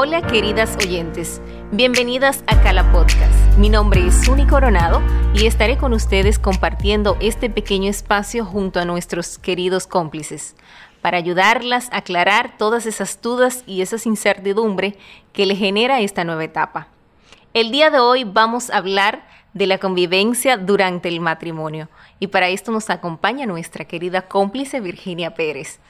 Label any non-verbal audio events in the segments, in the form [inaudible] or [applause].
Hola queridas oyentes, bienvenidas a Cala Podcast. Mi nombre es Suni Coronado y estaré con ustedes compartiendo este pequeño espacio junto a nuestros queridos cómplices para ayudarlas a aclarar todas esas dudas y esa incertidumbre que le genera esta nueva etapa. El día de hoy vamos a hablar de la convivencia durante el matrimonio y para esto nos acompaña nuestra querida cómplice Virginia Pérez,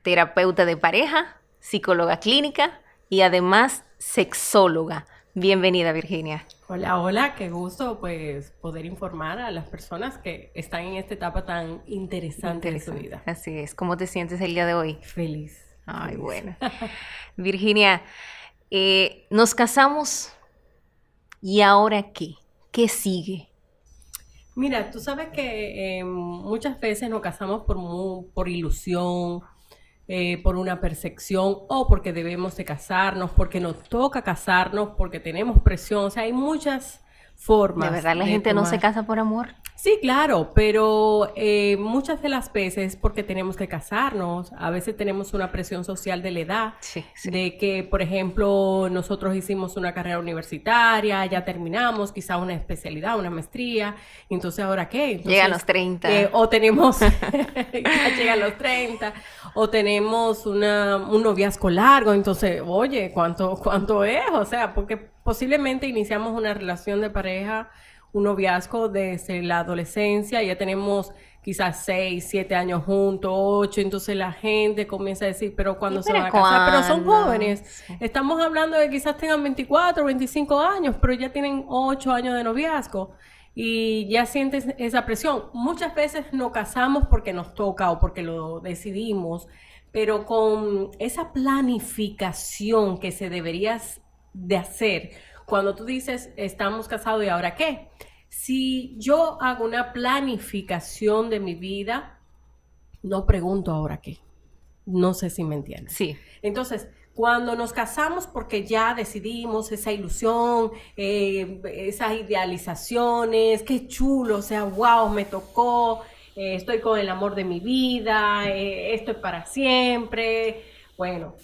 terapeuta de pareja, psicóloga clínica, y además sexóloga. Bienvenida, Virginia. Hola, hola, qué gusto pues poder informar a las personas que están en esta etapa tan interesante, de su vida. Así es. ¿Cómo te sientes el día de hoy? Feliz. Ay, bueno. [laughs] Virginia, eh, nos casamos y ahora qué? ¿Qué sigue? Mira, tú sabes que eh, muchas veces nos casamos por, por ilusión, eh, por una percepción o porque debemos de casarnos, porque nos toca casarnos, porque tenemos presión. O sea, hay muchas formas. ¿De verdad la gente no se casa por amor? Sí, claro, pero eh, muchas de las veces porque tenemos que casarnos, a veces tenemos una presión social de la edad, de que, por ejemplo, nosotros hicimos una carrera universitaria, ya terminamos, quizá una especialidad, una maestría, entonces ahora qué? llegan los 30. Eh, o tenemos, [laughs] [laughs] ya llegan los 30, o tenemos una, un noviazgo largo, entonces, oye, ¿cuánto, ¿cuánto es? O sea, porque posiblemente iniciamos una relación de pareja un noviazgo desde la adolescencia, ya tenemos quizás seis, siete años juntos, ocho, entonces la gente comienza a decir, pero cuando se van a casar, pero son jóvenes, estamos hablando de quizás tengan 24, 25 años, pero ya tienen ocho años de noviazgo y ya sientes esa presión. Muchas veces no casamos porque nos toca o porque lo decidimos, pero con esa planificación que se debería de hacer, cuando tú dices, estamos casados y ahora qué, si yo hago una planificación de mi vida, no pregunto ahora qué. No sé si me entiendes. Sí. Entonces, cuando nos casamos porque ya decidimos esa ilusión, eh, esas idealizaciones, qué chulo, o sea, wow, me tocó, eh, estoy con el amor de mi vida, eh, esto es para siempre. Bueno,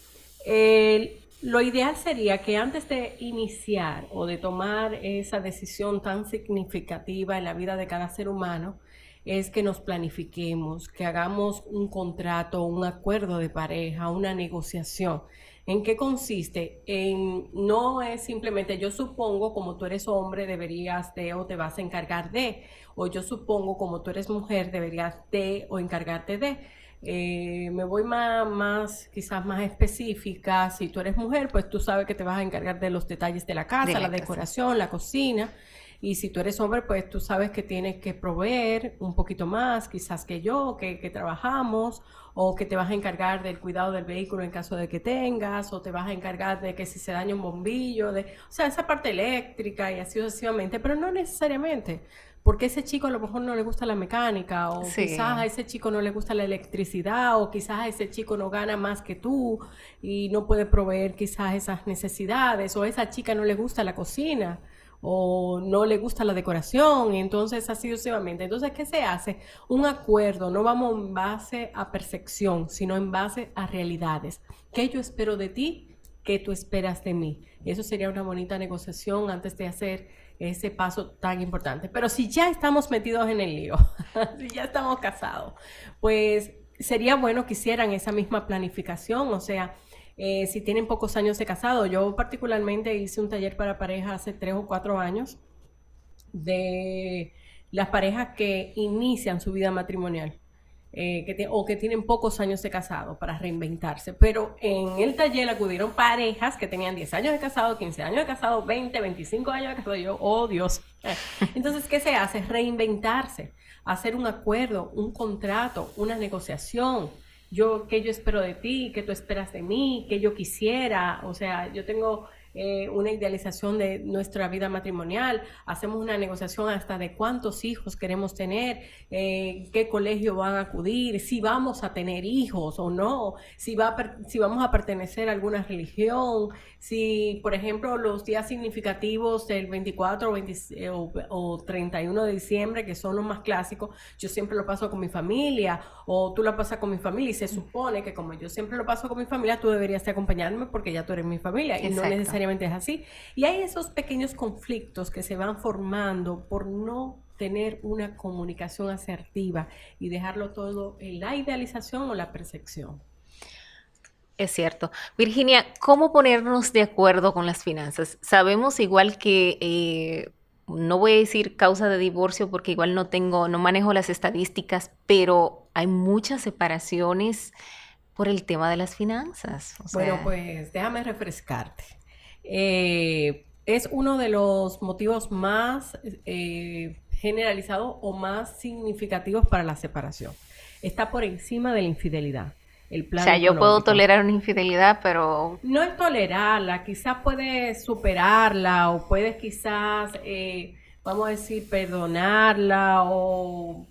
el lo ideal sería que antes de iniciar o de tomar esa decisión tan significativa en la vida de cada ser humano, es que nos planifiquemos, que hagamos un contrato, un acuerdo de pareja, una negociación. ¿En qué consiste? En, no es simplemente yo supongo como tú eres hombre deberías de o te vas a encargar de, o yo supongo como tú eres mujer deberías de o encargarte de eh, me voy más, más, quizás más específica. Si tú eres mujer, pues tú sabes que te vas a encargar de los detalles de la casa, la, decoración, la cocina. Y si tú eres hombre, pues tú sabes que tienes que proveer un poquito más, quizás que yo, que, que, trabajamos, o que te vas a encargar del cuidado del vehículo en caso de que tengas, o te vas a encargar de que si se daña un bombillo, de, o sea, esa parte eléctrica y así sucesivamente, pero no necesariamente porque ese chico a lo mejor no le gusta la mecánica, o quizás a ese chico no le gusta la electricidad, o quizás a ese chico no gana más que tú y no puede proveer quizás esas necesidades, o a esa chica no le gusta la cocina, o no le gusta la decoración, y entonces así sucesivamente. Entonces, ¿qué se hace? Un acuerdo, no vamos en base a percepción, sino en base a realidades. ¿Qué yo espero de ti? ¿Qué tú esperas de mí? Eso sería una bonita negociación antes de hacer ese paso tan importante. Pero si ya estamos metidos en el lío, [laughs] si ya estamos casados, pues sería bueno que hicieran esa misma planificación, o sea, eh, si tienen pocos años de casado. Yo particularmente hice un taller para parejas hace tres o cuatro años de las parejas que inician su vida matrimonial. Eh, que o que tienen pocos años de casado para reinventarse. Pero en el taller acudieron parejas que tenían 10 años de casado, 15 años de casado, 20, 25 años de casado. yo, oh Dios. [laughs] Entonces, ¿qué se hace? Reinventarse, hacer un acuerdo, un contrato, una negociación. Yo, ¿qué yo espero de ti? ¿Qué tú esperas de mí? ¿Qué yo quisiera? O sea, yo tengo eh, una idealización de nuestra vida matrimonial, hacemos una negociación hasta de cuántos hijos queremos tener, eh, qué colegio van a acudir, si vamos a tener hijos o no, si, va si vamos a pertenecer a alguna religión, si, por ejemplo, los días significativos del 24 o, eh, o 31 de diciembre, que son los más clásicos, yo siempre lo paso con mi familia o tú lo pasas con mi familia y se supone que como yo siempre lo paso con mi familia, tú deberías acompañarme porque ya tú eres mi familia y no necesariamente es así. Y hay esos pequeños conflictos que se van formando por no tener una comunicación asertiva y dejarlo todo en la idealización o la percepción. Es cierto. Virginia, ¿cómo ponernos de acuerdo con las finanzas? Sabemos igual que, eh, no voy a decir causa de divorcio porque igual no tengo, no manejo las estadísticas, pero hay muchas separaciones por el tema de las finanzas. bueno, pues déjame refrescarte. Eh, es uno de los motivos más eh, generalizados o más significativos para la separación. Está por encima de la infidelidad. El plan o sea, yo puedo tolerar una infidelidad, pero... No es tolerarla, quizás puedes superarla o puedes quizás, eh, vamos a decir, perdonarla o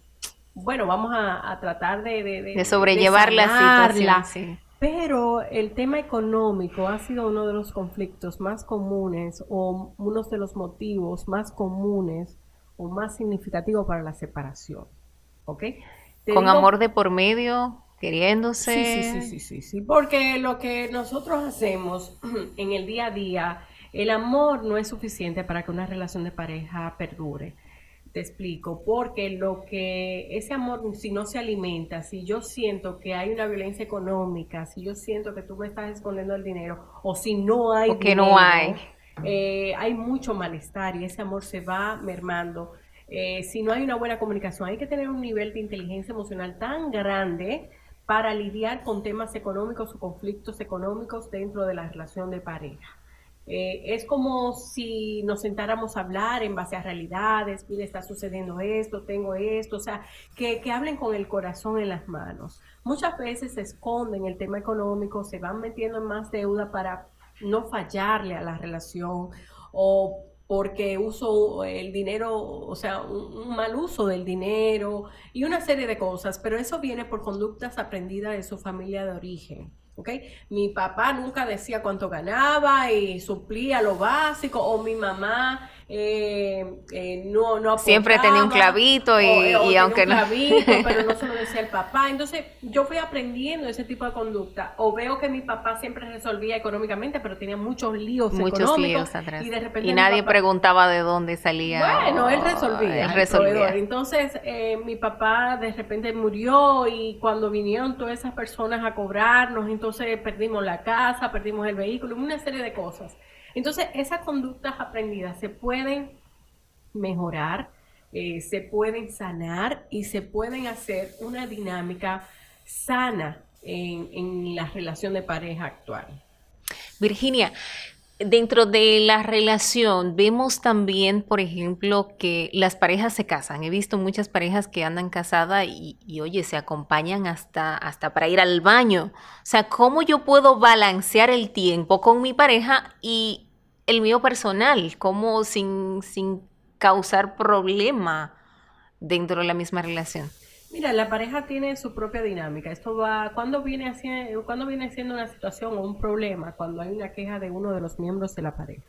bueno, vamos a, tratar de, de, sobrellevar la situación. Pero el tema económico ha sido uno de los conflictos más comunes o uno de los motivos más comunes o más significativos para la separación. ¿Ok? Con amor de por medio, queriéndose. Sí, sí, sí, sí, sí, Porque lo que nosotros hacemos en el día a día, el amor no es suficiente para que una relación de pareja perdure. Te explico, porque lo que ese amor, si no se alimenta, si yo siento que hay una violencia económica, si yo siento que tú me estás escondiendo el dinero, o si no hay, que no hay, eh, hay mucho malestar y ese amor se va mermando. Eh, si no hay una buena comunicación, hay que tener un nivel de inteligencia emocional tan grande para lidiar con temas económicos o conflictos económicos dentro de la relación de pareja. Eh, es como si nos sentáramos a hablar en base a realidades, mire, está sucediendo esto, tengo esto, o sea, que, que, hablen con el corazón en las manos. Muchas veces se esconden el tema económico, se van metiendo en más deuda para no fallarle a la relación o porque uso el dinero, o sea, un, mal uso del dinero y una serie de cosas, pero eso viene por conductas aprendidas de su familia de origen. ¿Okay? Mi papá nunca decía cuánto ganaba y suplía lo básico, o mi mamá eh, eh, no, no Siempre tenía un clavito y, y aunque un clavito, pero no se lo decía el [laughs] papá. Entonces yo fui aprendiendo ese tipo de conducta. O veo que mi papá siempre resolvía económicamente, pero tenía muchos líos muchos líos atrás. Y, nadie preguntaba de dónde salía. Bueno, él resolvía. Él resolvía. Entonces eh, mi papá de repente murió y cuando vinieron todas esas personas a cobrarnos, entonces perdimos la casa, perdimos el vehículo, una serie de cosas. Entonces, esas conductas aprendidas se pueden mejorar, eh, se pueden sanar y se pueden hacer una dinámica sana en, en la relación de pareja actual. Virginia, dentro de la relación vemos también, por ejemplo, que las parejas se casan. He visto muchas parejas que andan casadas y, y, oye, se acompañan hasta, hasta para ir al baño. O sea, ¿cómo yo puedo balancear el tiempo con mi pareja y el mío personal? ¿Cómo sin, sin causar problema dentro de la misma relación? Mira, la pareja tiene su propia dinámica. Esto va, cuando viene, haciendo, cuando viene siendo una situación o un problema, cuando hay una queja de uno de los miembros de la pareja.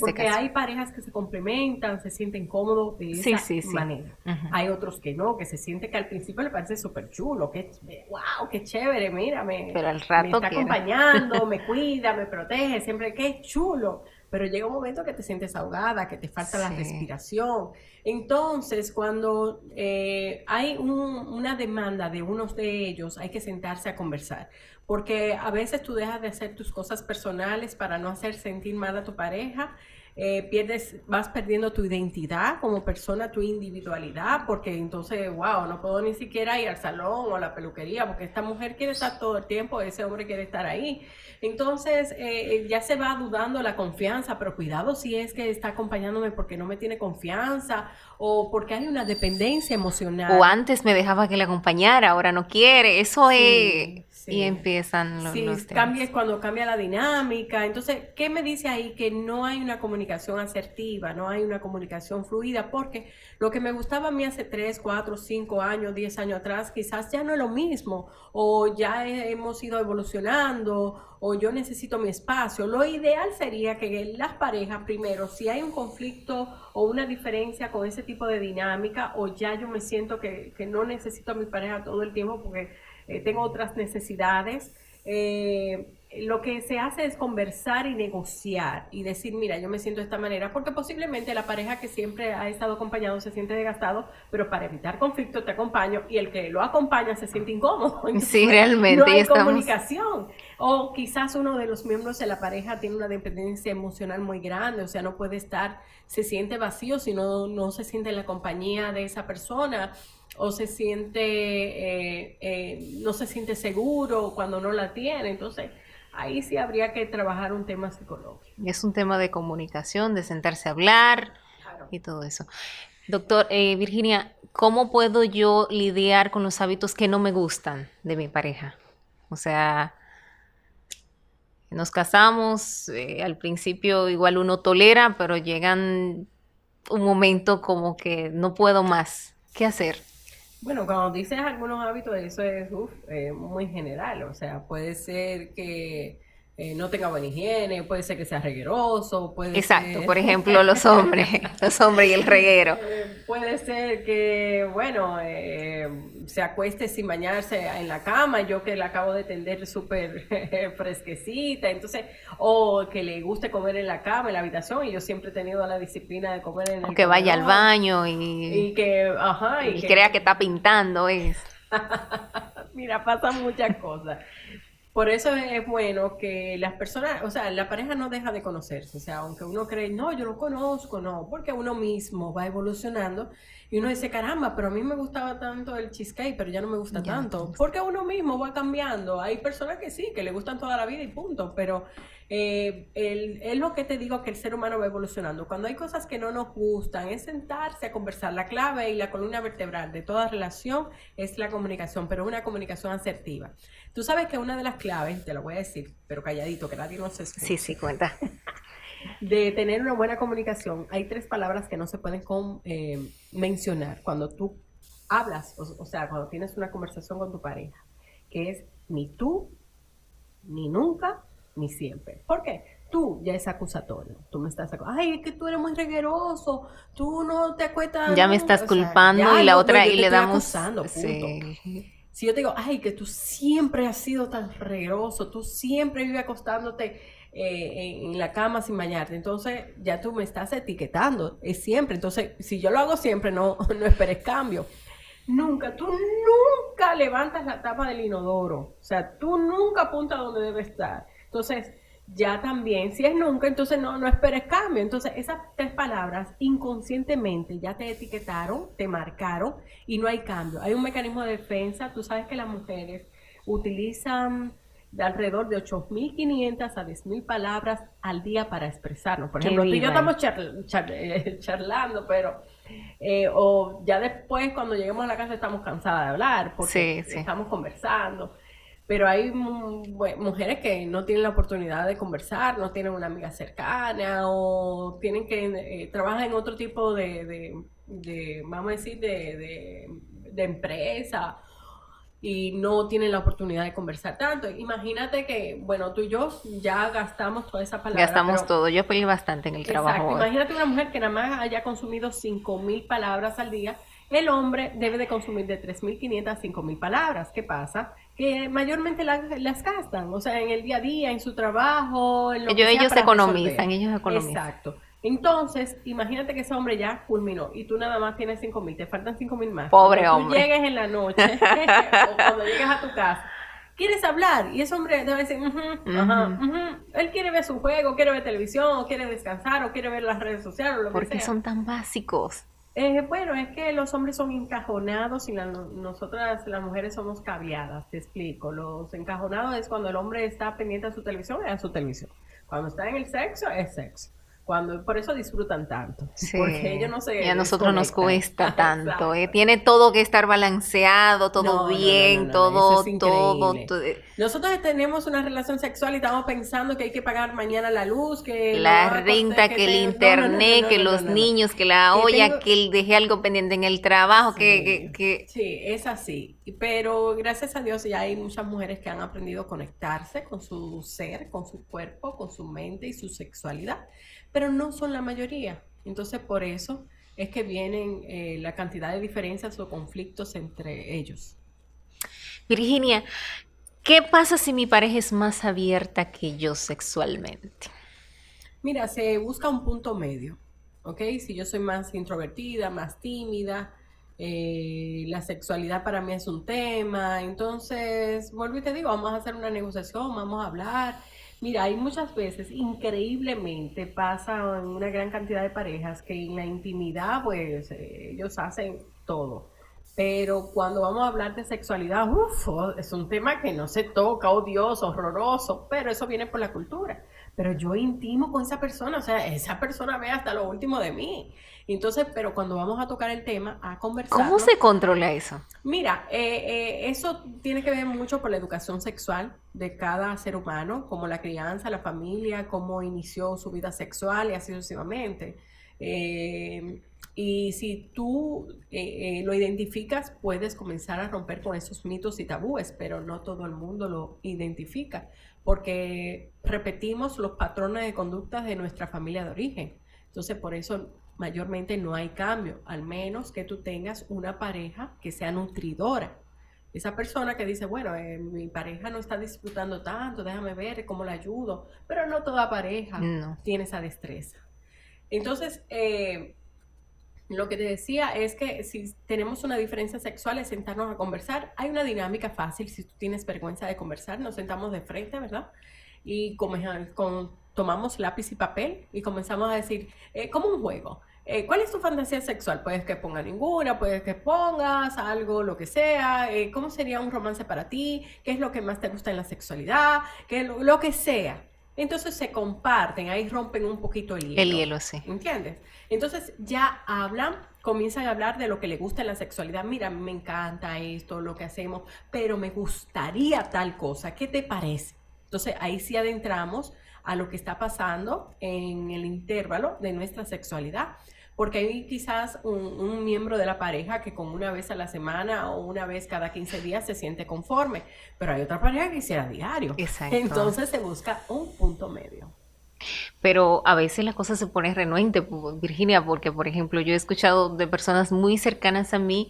Porque hay parejas que se complementan, se sienten cómodos de esa manera. Hay otros que no, que se siente que al principio le parece súper chulo, que wow, qué chévere, mírame. Pero al rato me está acompañando, [laughs] me cuida, me protege, siempre qué chulo pero llega un momento que te sientes ahogada, que te falta la respiración. Entonces, cuando eh, hay una demanda de unos de ellos, hay que sentarse a conversar, porque a veces tú dejas de hacer tus cosas personales para no hacer sentir mal a tu pareja eh, pierdes, vas perdiendo tu identidad como persona, tu individualidad, porque entonces, wow, no puedo ni siquiera ir al salón o a la peluquería, porque esta mujer quiere estar todo el tiempo, ese hombre quiere estar ahí. Entonces, eh, ya se va dudando la confianza, pero cuidado si es que está acompañándome porque no me tiene confianza o porque hay una dependencia emocional. O antes me dejaba que le acompañara, ahora no quiere, eso es y empiezan los, sí, cambia, cuando cambia la dinámica. Entonces, ¿qué me dice ahí? Que no hay una comunicación asertiva, no hay una comunicación fluida, porque lo que me gustaba a mí hace 3, 4, 5 años, 10 años atrás, quizás ya no es lo mismo, o ya hemos ido evolucionando, o yo necesito mi espacio. Lo ideal sería que las parejas, primero, si hay un conflicto o una diferencia con ese tipo de dinámica, o ya yo me siento que, que no necesito a mi pareja todo el tiempo porque eh, tengo otras necesidades. Eh, lo que se hace es conversar y negociar y decir, mira, yo me siento de esta manera, porque posiblemente la pareja que siempre ha estado acompañado se siente desgastado, pero para evitar conflicto te acompaño y el que lo acompaña se siente incómodo. [laughs] sí, realmente. No hay comunicación. O quizás uno de los miembros de la pareja tiene una dependencia emocional muy grande, o sea, no puede estar, se siente vacío si no, no se siente en la compañía de esa persona o se siente, eh, eh, no se siente seguro cuando no la tiene. Entonces, ahí sí habría que trabajar un tema psicológico. Es un tema de comunicación, de sentarse a hablar y todo eso. Doctor, eh, Virginia, ¿cómo puedo yo lidiar con los hábitos que no me gustan de mi pareja? O sea, nos casamos, al principio igual uno tolera, pero llegan un momento como que no puedo más. ¿Qué hacer? Bueno, cuando dices algunos hábitos, eso es eh, muy general. O sea, puede ser que eh, no tenga buena higiene, puede ser que sea regueroso, puede Exacto, por [laughs] ejemplo, los hombres, [laughs] los hombres y el reguero. Eh, puede ser que, bueno, eh, se acueste sin bañarse en la cama, yo que la acabo de tender súper [laughs] fresquecita, entonces, o que le guste comer en la cama, en la habitación, y yo siempre he tenido la disciplina de comer en el O que vaya al baño y, que, ajá, y, crea que está pintando, es. Mira, pasan muchas cosas. Por eso es bueno que las personas, o sea, la pareja no deja de conocerse, o sea, aunque uno cree, no, yo lo conozco, no, porque uno mismo va evolucionando y uno dice, caramba, pero a mí me gustaba tanto el cheesecake, pero ya no me gusta tanto, porque uno mismo va cambiando. Hay personas que sí, que le gustan toda la vida y punto, pero eh, es lo que te digo que el ser humano va evolucionando. Cuando hay cosas que no nos gustan, es sentarse a conversar. La clave y la columna vertebral de toda relación es la comunicación, pero una comunicación asertiva. Tú sabes que una de las claves, te lo voy a decir, pero calladito, que nadie nos escuche. Sí, sí, cuenta. De tener una buena comunicación, hay tres palabras que no se pueden eh, mencionar cuando tú hablas, o, sea, cuando tienes una conversación con tu pareja, que es ni tú, ni nunca, ni siempre. ¿Por qué? Tú ya es acusatorio. Tú me estás acusando. Ay, es que tú eres muy regueroso. Tú no te acuestas. Ya me estás culpando y la otra y le damos. Acusando, si yo te digo, ay, que tú siempre has sido tan regroso, tú siempre vives acostándote eh, en la cama sin bañarte, entonces ya tú me estás etiquetando, es siempre. Entonces, si yo lo hago siempre, no, [laughs] no esperes cambio. Nunca, tú nunca levantas la tapa del inodoro, o sea, tú nunca apuntas donde debe estar. Entonces, ya también, si es nunca, entonces no, no esperes cambio. Entonces, esas tres palabras inconscientemente ya te etiquetaron, te marcaron y no hay cambio. Hay un mecanismo de defensa. Tú sabes que las mujeres utilizan de alrededor de 8.500 a 10.000 palabras al día para expresarnos. Por ejemplo, tú y yo estamos eh, charlando, pero... Eh, o ya después, cuando lleguemos a la casa, estamos cansadas de hablar porque estamos conversando. Pero hay mujeres que no tienen la oportunidad de conversar, no tienen una amiga cercana o tienen que eh, trabajar en otro tipo de, vamos a decir, de, empresa y no tienen la oportunidad de conversar tanto. Imagínate que, bueno, tú y yo ya gastamos toda esa palabra. Gastamos todo, yo peleé bastante en el trabajo. Imagínate una mujer que nada más haya consumido 5.000 palabras al día, el hombre debe de consumir de 3.500 a 5.000 palabras. ¿Qué pasa? que mayormente las, gastan, o sea, en el día a día, en su trabajo, en lo ellos, que ellos economizan, ellos economizan. Exacto. Entonces, imagínate que ese hombre ya culminó y tú nada más tienes cinco mil, te faltan cinco mil más. Pobre cuando hombre. Tú llegues en la noche [laughs] o cuando llegues a tu casa, quieres hablar y ese hombre debe decir, ajá, él quiere ver su juego, quiere ver televisión, o quiere descansar, o quiere ver las redes sociales, o lo ¿Por qué son tan básicos? Eh, bueno, es que los hombres son encajonados y nosotras las mujeres somos caviadas, te explico. Los encajonados es cuando el hombre está pendiente de su televisión, es a su televisión. Cuando está en el sexo, es sexo. Cuando, por eso disfrutan tanto. Porque ellos no se. Y a nosotros nos cuesta [laughs] tanto. ¿eh? Tiene todo que estar balanceado, todo bien, todo, todo, eh. Nosotros tenemos una relación sexual y estamos pensando que hay que pagar mañana la luz, que. La renta, que, el internet, que los niños, que la olla, que, el dejé algo pendiente en el trabajo, que, que. Sí, es así. Pero gracias a Dios ya hay muchas mujeres que han aprendido a conectarse con su ser, con su cuerpo, con su mente y su sexualidad pero no son la mayoría. Entonces, por eso es que vienen eh, la cantidad de diferencias o conflictos entre ellos. Virginia, ¿qué pasa si mi pareja es más abierta que yo sexualmente? Mira, se busca un punto medio, ¿ok? Si yo soy más introvertida, más tímida, eh, la sexualidad para mí es un tema, entonces, vuelvo y te digo, vamos a hacer una negociación, vamos a hablar Mira, hay muchas veces, increíblemente, pasa en una gran cantidad de parejas que en la intimidad, pues ellos hacen todo. Pero cuando vamos a hablar de sexualidad, uff, oh, es un tema que no se toca, odioso, horroroso, pero eso viene por la cultura. Pero yo intimo con esa persona, o sea, esa persona ve hasta lo último de mí. Entonces, pero cuando vamos a tocar el tema, a conversar. ¿Cómo se controla eso? Mira, eh, eh, eso tiene que ver mucho por la educación sexual de cada ser humano, como la crianza, la familia, cómo inició su vida sexual y así sucesivamente. Eh, y si tú lo identificas, puedes comenzar a romper con esos mitos y tabúes, pero no todo el mundo lo identifica, porque repetimos los patrones de conducta de nuestra familia de origen. Entonces, por eso mayormente no hay cambio, al menos que tú tengas una pareja que sea nutridora. Esa persona que dice, bueno, eh, mi pareja no está disfrutando tanto, déjame ver cómo la ayudo, pero no toda pareja tiene esa destreza. Entonces, eh, lo que te decía es que si tenemos una diferencia sexual es sentarnos a conversar. Hay una dinámica fácil, si tú tienes vergüenza de conversar, nos sentamos de frente, ¿verdad? Y con, con tomamos lápiz y papel y comenzamos a decir, eh, como un juego. Eh, ¿Cuál es tu fantasía sexual? Puedes que ponga ninguna, puedes que pongas algo, lo que sea. Eh, ¿Cómo sería un romance para ti? ¿Qué es lo que más te gusta en la sexualidad? ¿Qué, lo, lo, que sea. Entonces se comparten, ahí rompen un poquito el hielo. El hielo, sí. ¿Entiendes? Entonces ya hablan, comienzan a hablar de lo que le gusta en la sexualidad. Mira, me encanta esto, lo que hacemos, pero me gustaría tal cosa. ¿Qué te parece? Entonces ahí sí adentramos a lo que está pasando en el intervalo de nuestra sexualidad. Porque hay quizás un, miembro de la pareja que con una vez a la semana o una vez cada 15 días se siente conforme, pero hay otra pareja que quisiera diario. Exacto. Entonces se busca un punto medio. Pero a veces la cosa se pone renuente, Virginia, porque por ejemplo yo he escuchado de personas muy cercanas a mí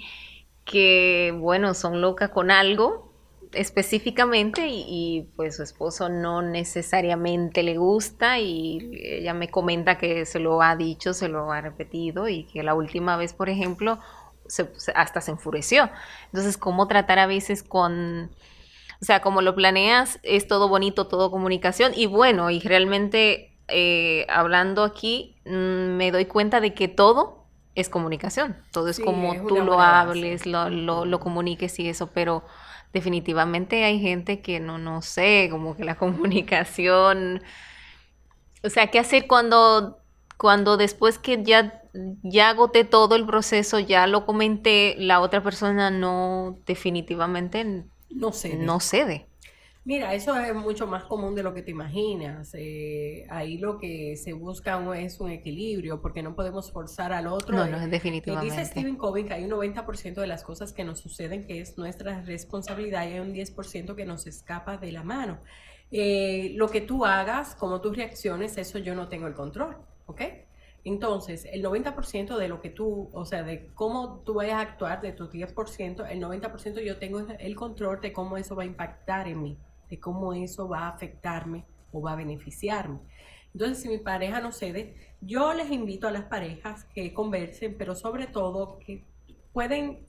que, bueno, son locas con algo, específicamente y, pues su esposo no necesariamente le gusta y ella me comenta que se lo ha dicho, se lo ha repetido y que la última vez, por ejemplo, hasta se enfureció. Entonces, ¿cómo tratar a veces con... O sea, como lo planeas, es todo bonito, todo comunicación y bueno, y realmente eh, hablando aquí, mm, me doy cuenta de que todo es comunicación, todo es como tú lo hables, lo, lo, lo comuniques y eso, pero definitivamente hay gente que no, no sé, como que la [laughs] comunicación, o sea, ¿qué hacer cuando, cuando después que ya, ya agoté todo el proceso, ya lo comenté, la otra persona no, definitivamente no cede? No cede. Mira, eso es mucho más común de lo que te imaginas. Eh, ahí lo que se busca es un equilibrio, porque no podemos forzar al otro. No, no, es definitivamente. dice Stephen Covey que hay un 90% de las cosas que nos suceden que es nuestra responsabilidad y hay un 10% que nos escapa de la mano. Eh, lo que tú hagas, como tus reacciones, eso yo no tengo el control, ¿ok? Entonces, el 90% de lo que tú, o sea, de cómo tú vayas a actuar, de tu 10%, el 90% yo tengo el control de cómo eso va a impactar en mí cómo eso va a afectarme o va a beneficiarme. Entonces, si mi pareja no cede, yo les invito a las parejas que conversen, pero sobre todo que pueden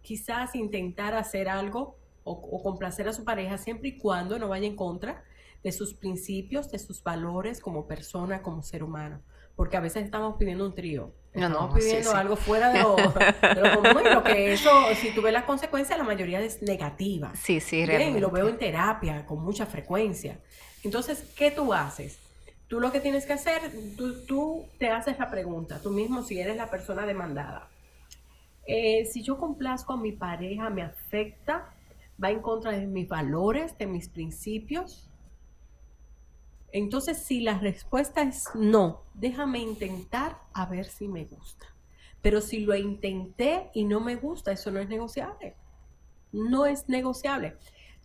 quizás intentar hacer algo o, complacer a su pareja siempre y cuando no vaya en contra de sus principios, de sus valores como persona, como ser humano. Porque a veces estamos pidiendo un trío. Estamos pidiendo algo fuera [laughs] de lo, común y lo que eso, si tú ves las consecuencias, la mayoría es negativa. Sí, sí, realmente. Y lo veo en terapia con mucha frecuencia. Entonces, ¿qué tú haces? Tú lo que tienes que hacer, tú, tú te haces la pregunta, tú mismo si eres la persona demandada. Eh, si yo complazco a mi pareja, ¿me afecta? ¿Va en contra de mis valores, de mis principios? Entonces, si la respuesta es no, déjame intentar a ver si me gusta. Pero si lo intenté y no me gusta, eso no es negociable. No es negociable.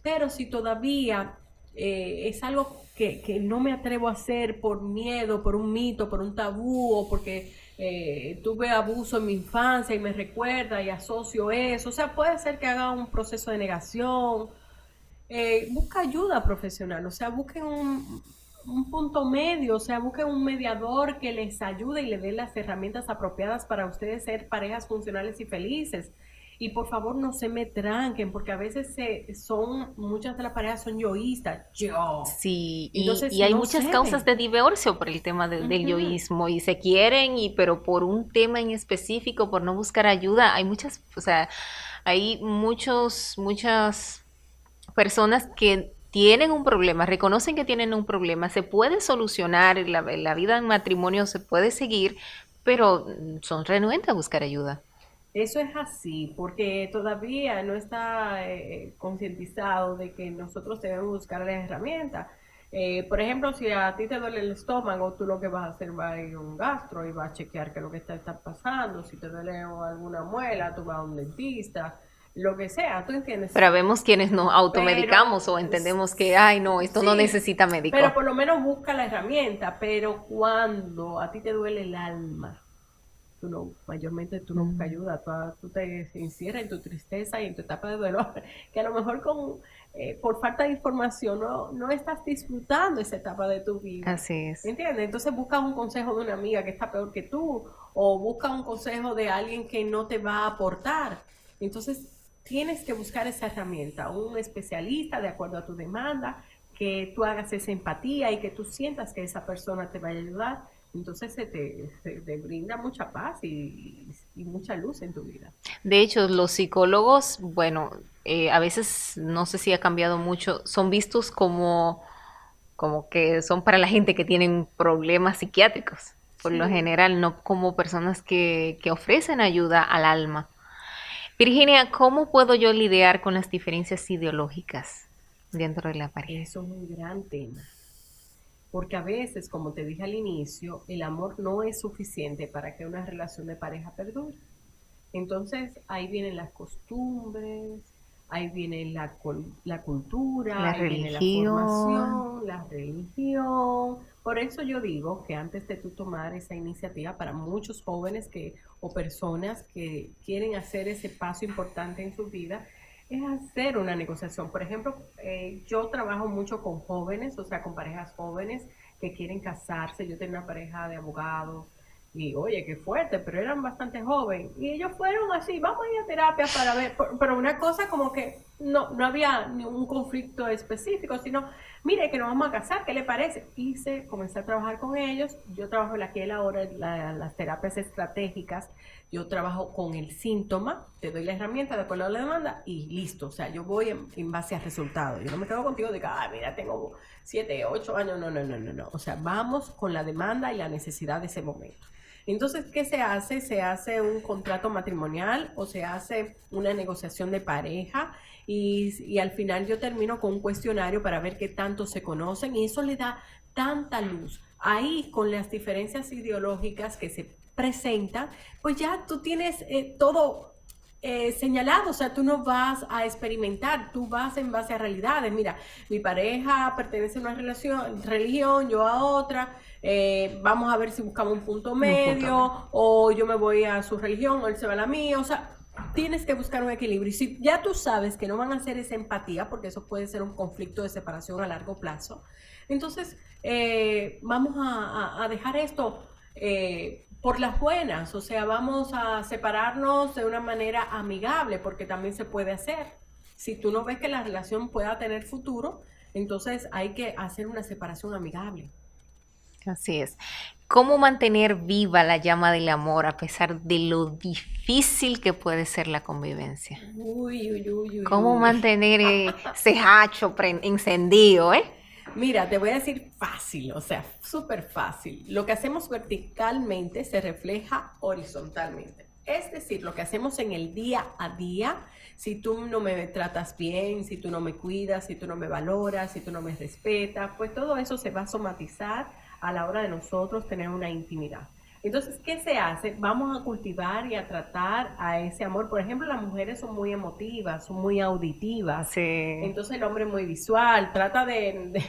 Pero si todavía eh, es algo que, que, no me atrevo a hacer por miedo, por un mito, por un tabú o porque eh, tuve abuso en mi infancia y me recuerda y asocio eso. O sea, puede ser que haga un proceso de negación. Eh, busca ayuda profesional, o sea, busquen un, un punto medio, o sea, busquen un mediador que les ayude y le dé las herramientas apropiadas para ustedes ser parejas funcionales y felices. Y por favor no se me tranquen, porque a veces se, son, muchas de las parejas son yoístas, yo. Sí, y, y hay muchas causas de divorcio por el tema del yoísmo, y se quieren, y pero por un tema en específico, por no buscar ayuda, hay muchas, o sea, hay muchos, muchas personas que tienen un problema, reconocen que tienen un problema, se puede solucionar, la, la vida en matrimonio se puede seguir, pero son renuentes a buscar ayuda. Eso es así, porque todavía no está eh, concientizado de que nosotros debemos buscar las herramientas. Eh, por ejemplo, si a ti te duele el estómago, tú lo que vas a hacer va a ir a un gastro y vas a chequear qué es lo que está, está pasando. Si te duele alguna muela, tú vas a un dentista lo que sea, ¿tú entiendes? Pero vemos quienes nos automedicamos o entendemos que, ay, no, esto no necesita médico. Pero por lo menos busca la herramienta, pero cuando a ti te duele el alma, tú no, mayormente tú no buscas ayuda, tú, te encierras en tu tristeza y en tu etapa de dolor, [laughs] que a lo mejor con, eh, por falta de información no, no estás disfrutando esa etapa de tu vida. Así es. ¿Entiendes? Entonces busca un consejo de una amiga que está peor que tú o busca un consejo de alguien que no te va a aportar. Entonces tienes que buscar esa herramienta, un especialista de acuerdo a tu demanda, que tú hagas esa empatía y que tú sientas que esa persona te va a ayudar. Entonces se te, brinda mucha paz y, mucha luz en tu vida. De hecho, los psicólogos, bueno, eh, a veces no sé si ha cambiado mucho, son vistos como, como que son para la gente que tienen problemas psiquiátricos, por lo general, no como personas que, que ofrecen ayuda al alma. Virginia, ¿cómo puedo yo lidiar con las diferencias ideológicas dentro de la pareja? Eso es un gran tema. Porque a veces, como te dije al inicio, el amor no es suficiente para que una relación de pareja perdure. Entonces, ahí vienen las costumbres, ahí viene la, la cultura, la ahí religión. viene la formación, la religión. Por eso yo digo que antes de tú tomar esa iniciativa para muchos jóvenes que o personas que quieren hacer ese paso importante en su vida, es hacer una negociación. Por ejemplo, eh, yo trabajo mucho con jóvenes, o sea, con parejas jóvenes que quieren casarse. Yo tengo una pareja de abogados y, oye, qué fuerte, pero eran bastante jóvenes. Y ellos fueron así, vamos a ir a terapia para ver, pero una cosa como que no, no había ningún conflicto específico, sino mire que nos vamos a casar, ¿qué le parece? Hice, comencé a trabajar con ellos, yo trabajo en aquí y ahora, las terapias estratégicas, yo trabajo con el síntoma, te doy la herramienta de acuerdo a la demanda y listo, o sea, yo voy en, base a resultados, yo no me quedo contigo de que, ah, mira, tengo siete, ocho años, no, no, no, no, no, o sea, vamos con la demanda y la necesidad de ese momento. Entonces, ¿qué se hace? Se hace un contrato matrimonial o se hace una negociación de pareja y, al final yo termino con un cuestionario para ver qué tanto se conocen y eso le da tanta luz. Ahí con las diferencias ideológicas que se presentan, pues ya tú tienes eh, todo eh, señalado, o sea, tú no vas a experimentar, tú vas en base a realidades. Mira, mi pareja pertenece a una relación, religión, yo a otra, eh, vamos a ver si buscamos un punto medio, o yo me voy a su religión, o él se va a la mía, o sea, tienes que buscar un equilibrio. Y si ya tú sabes que no van a hacer esa empatía, porque eso puede ser un conflicto de separación a largo plazo, entonces eh, vamos a, dejar esto por las buenas, o sea, vamos a separarnos de una manera amigable, porque también se puede hacer. Si tú no ves que la relación pueda tener futuro, entonces hay que hacer una separación amigable. Así es. ¿Cómo mantener viva la llama del amor a pesar de lo difícil que puede ser la convivencia? Uy, uy, uy, ¿Cómo mantener ese hacho encendido, eh? Mira, te voy a decir fácil, o sea, súper fácil. Lo que hacemos verticalmente se refleja horizontalmente. Es decir, lo que hacemos en el día a día, si tú no me tratas bien, si tú no me cuidas, si tú no me valoras, si tú no me respetas, pues todo eso se va a somatizar a la hora de nosotros tener una intimidad. Entonces, ¿qué se hace? Vamos a cultivar y a tratar a ese amor. Por ejemplo, las mujeres son muy emotivas, son muy auditivas. Sí. Entonces el hombre es muy visual. Trata de,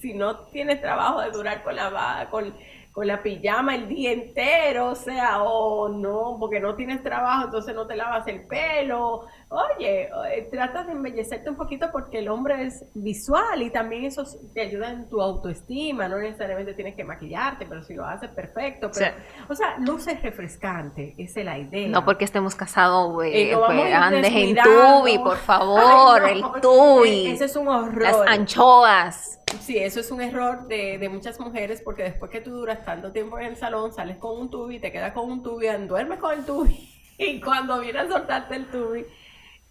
si no tienes trabajo de durar con la con con la pijama el día entero, o sea, o no, porque no tienes trabajo, entonces no te lavas el pelo. Oye, eh, trata de embellecerte un poquito porque el hombre es visual y también eso te ayuda en tu autoestima, no necesariamente tienes que maquillarte, pero si lo haces, perfecto. Pero, O sea, luces refrescante, esa es la idea. No porque estemos casados, güey, pues, andes en tubi, por [laughs] favor, el [laughs] tubi. Ese es un horror. Las anchoas. Sí, eso es un error de, de, muchas mujeres porque después que tú duras tanto tiempo en el salón, sales con un tubi, te quedas con un tubi, duermes con el tubi [laughs] y cuando viene a soltarte el tubi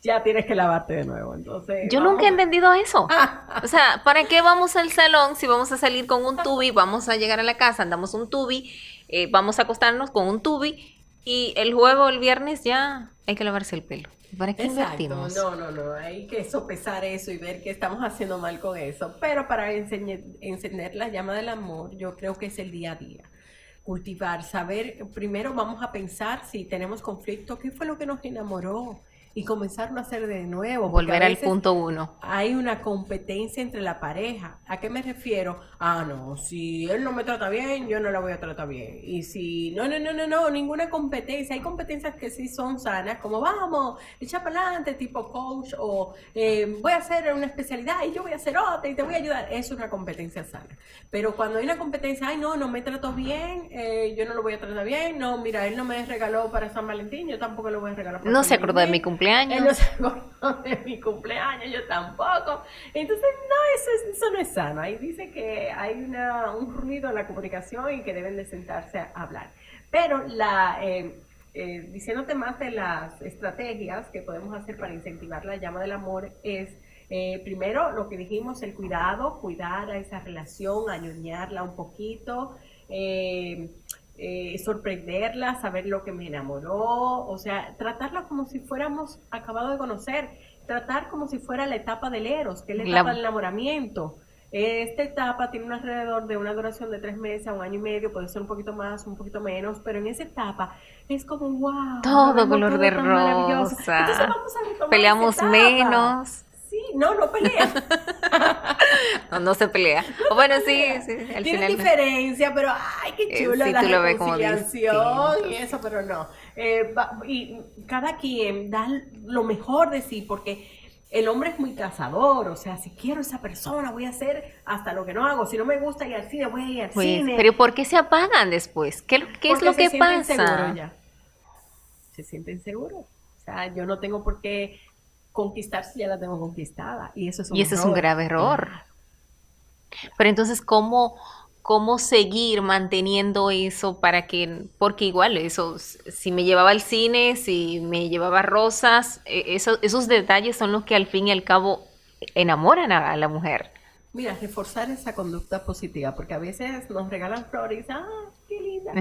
ya tienes que lavarte de nuevo. Entonces, yo nunca he entendido eso. [laughs] o sea, ¿para qué vamos al salón si vamos a salir con un tubi, vamos a llegar a la casa, andamos un tubi, eh, vamos a acostarnos con un tubi y el juego el viernes ya hay que lavarse el pelo? ¿Para qué Exacto. No, no, no. Hay que sopesar eso y ver qué estamos haciendo mal con eso. Pero para encender la llama del amor, yo creo que es el día a día. Cultivar, saber, primero vamos a pensar si tenemos conflicto, qué fue lo que nos enamoró, y comenzarlo a hacer de nuevo. Volver al punto uno. Hay una competencia entre la pareja. ¿A qué me refiero? Ah, no, si él no me trata bien, yo no la voy a tratar bien. Y si, no, no, no, no, no, ninguna competencia. Hay competencias que sí son sanas, como vamos, echa para adelante, tipo coach, o eh, voy a hacer una especialidad y yo voy a hacer otra y te voy a ayudar. Es una competencia sana. Pero cuando hay una competencia, ay, no, no me trato bien, eh, yo no lo voy a tratar bien, no, mira, él no me regaló para San Valentín, yo tampoco lo voy a regalar para No se acordó de mi cumpleaños cumpleaños. no se de mi cumpleaños, yo tampoco. Entonces, no, eso, eso no es sano. Ahí dice que hay una, un ruido en la comunicación y que deben de sentarse a hablar. Pero la... Eh, eh, diciéndote más de las estrategias que podemos hacer para incentivar la llama del amor es eh, primero lo que dijimos, el cuidado, cuidar a esa relación, añoñarla un poquito, eh, eh, sorprenderla, saber lo que me enamoró, o sea, tratarla como si fuéramos acabado de conocer, tratar como si fuera la etapa del eros, que es la etapa del enamoramiento. Esta etapa tiene un alrededor de una duración de tres meses a un año y medio, puede ser un poquito más, un poquito menos, pero en esa etapa es como wow. Todo color de rosa. Peleamos menos. Sí, no, no pelea. [laughs] no, no se pelea. bueno, sí, sí. Tiene diferencia, pero ay, qué eh, chulo la reconciliación y eso, pero no. Eh, y cada quien da lo mejor de sí, porque el hombre es muy cazador, o sea, si quiero esa persona, voy a hacer hasta lo que no hago. Si no me gusta ir al cine, voy a ir al pues, cine. Pero ¿por qué se apagan después? ¿Qué, qué es lo que pasa? Ya. Se sienten seguros. O sea, yo no tengo por qué conquistar si ya la tengo conquistada. Y eso es un, y eso es un grave error. Pero entonces, ¿cómo, ¿cómo seguir manteniendo eso para que, porque igual eso, si me llevaba al cine, si me llevaba rosas, e, eso, esos detalles son los que al fin y al cabo enamoran a la mujer. Mira, reforzar esa conducta positiva, porque a veces nos regalan flores, ah, qué linda,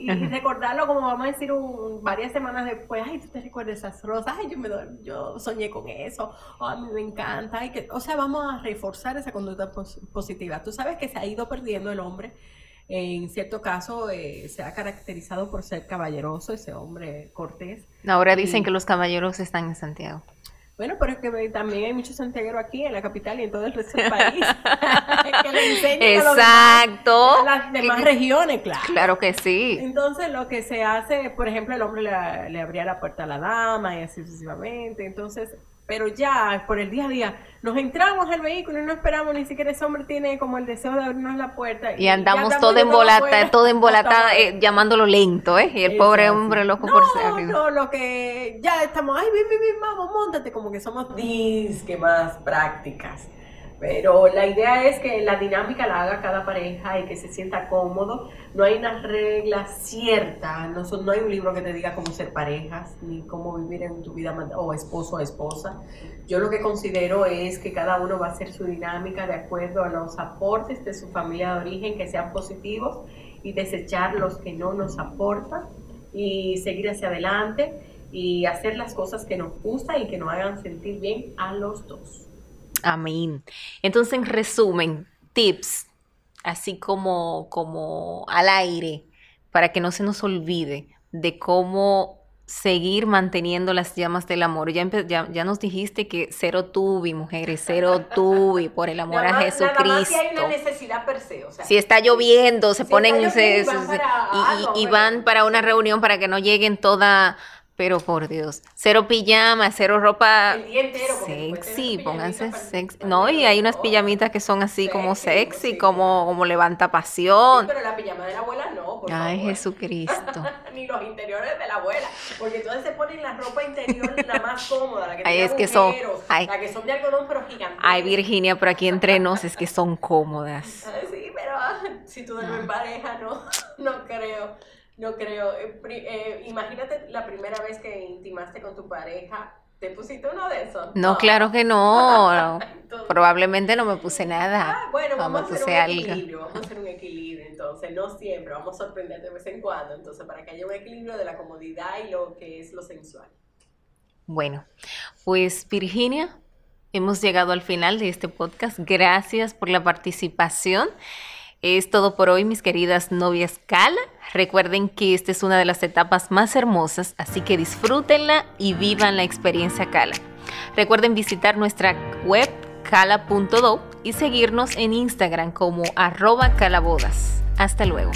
y, recordarlo como vamos a decir un, varias semanas después, ay, tú te recuerdas esas rosas, ay, yo, me yo soñé con eso, oh, a mí me encanta, ay, que, o sea, vamos a reforzar esa conducta positiva. Tú sabes que se ha ido perdiendo el hombre, en cierto caso eh, se ha caracterizado por ser caballeroso, ese hombre cortés. Ahora dicen que los caballeros están en Santiago. Bueno, pero es que también hay muchos santiagueros aquí en la capital y en todo el resto del país [laughs] que le enseñan Exacto. a, las demás regiones, claro. Claro que sí. Entonces, lo que se hace, por ejemplo, el hombre le, le abría la puerta a la dama y así sucesivamente. Entonces, pero ya por el día a día nos entramos al vehículo y no esperamos ni siquiera ese hombre tiene como el deseo de abrirnos la puerta y, andamos todo embolata, todo embolatada eh, llamándolo lento, ¿eh? Y el pobre hombre loco por ser No, lo que ya estamos, ay, ven, ven, ven, vamos, montate, como que somos disque más prácticas. Pero la idea es que la dinámica la haga cada pareja y que se sienta cómodo. No hay una regla cierta, no, no hay un libro que te diga cómo ser parejas, ni cómo vivir en tu vida o esposo o esposa. Yo lo que considero es que cada uno va a hacer su dinámica de acuerdo a los aportes de su familia de origen que sean positivos y desechar los que no nos aportan y seguir hacia adelante y hacer las cosas que nos gustan y que nos hagan sentir bien a los dos. Amén. Entonces, en resumen, tips, así como, como al aire, para que no se nos olvide de cómo seguir manteniendo las llamas del amor. Ya, ya, nos dijiste que cero tubi, mujeres, cero tubi, por el amor a Jesucristo. si hay una necesidad per se, si está lloviendo, se ponen y, van para una reunión para que no lleguen toda pero por Dios, cero pijama, cero ropa sexy, pónganse sexy. No, y hay unas pijamitas que son así como sexy, como, como levanta pasión. pero la pijama de la abuela no, por Ay, Jesucristo. [laughs] Ni los interiores de la abuela, porque entonces se ponen la ropa interior la más cómoda, la que Ay, es que son, la que son de algodón pero gigantes. Ay, Virginia, pero aquí entre nos es que son cómodas. [laughs] sí, pero si tú duermes en pareja, no, [laughs] no creo. No creo. Eh, eh, imagínate la primera vez que intimaste con tu pareja. ¿Te pusiste uno de esos? No, claro que no. [laughs] Probablemente no me puse nada. Ah, bueno, vamos, a hacer un equilibrio. Vamos a hacer un equilibrio. Entonces, no siempre. Vamos a sorprender de vez en cuando. Entonces, para que haya un equilibrio de la comodidad y lo que es lo sensual. Bueno, pues Virginia, hemos llegado al final de este podcast. Gracias por la participación. Es todo por hoy, mis queridas novias Cala. Recuerden que esta es una de las etapas más hermosas, así que disfrútenla y vivan la experiencia Cala. Recuerden visitar nuestra web cala.do y seguirnos en Instagram como arroba calabodas. Hasta luego.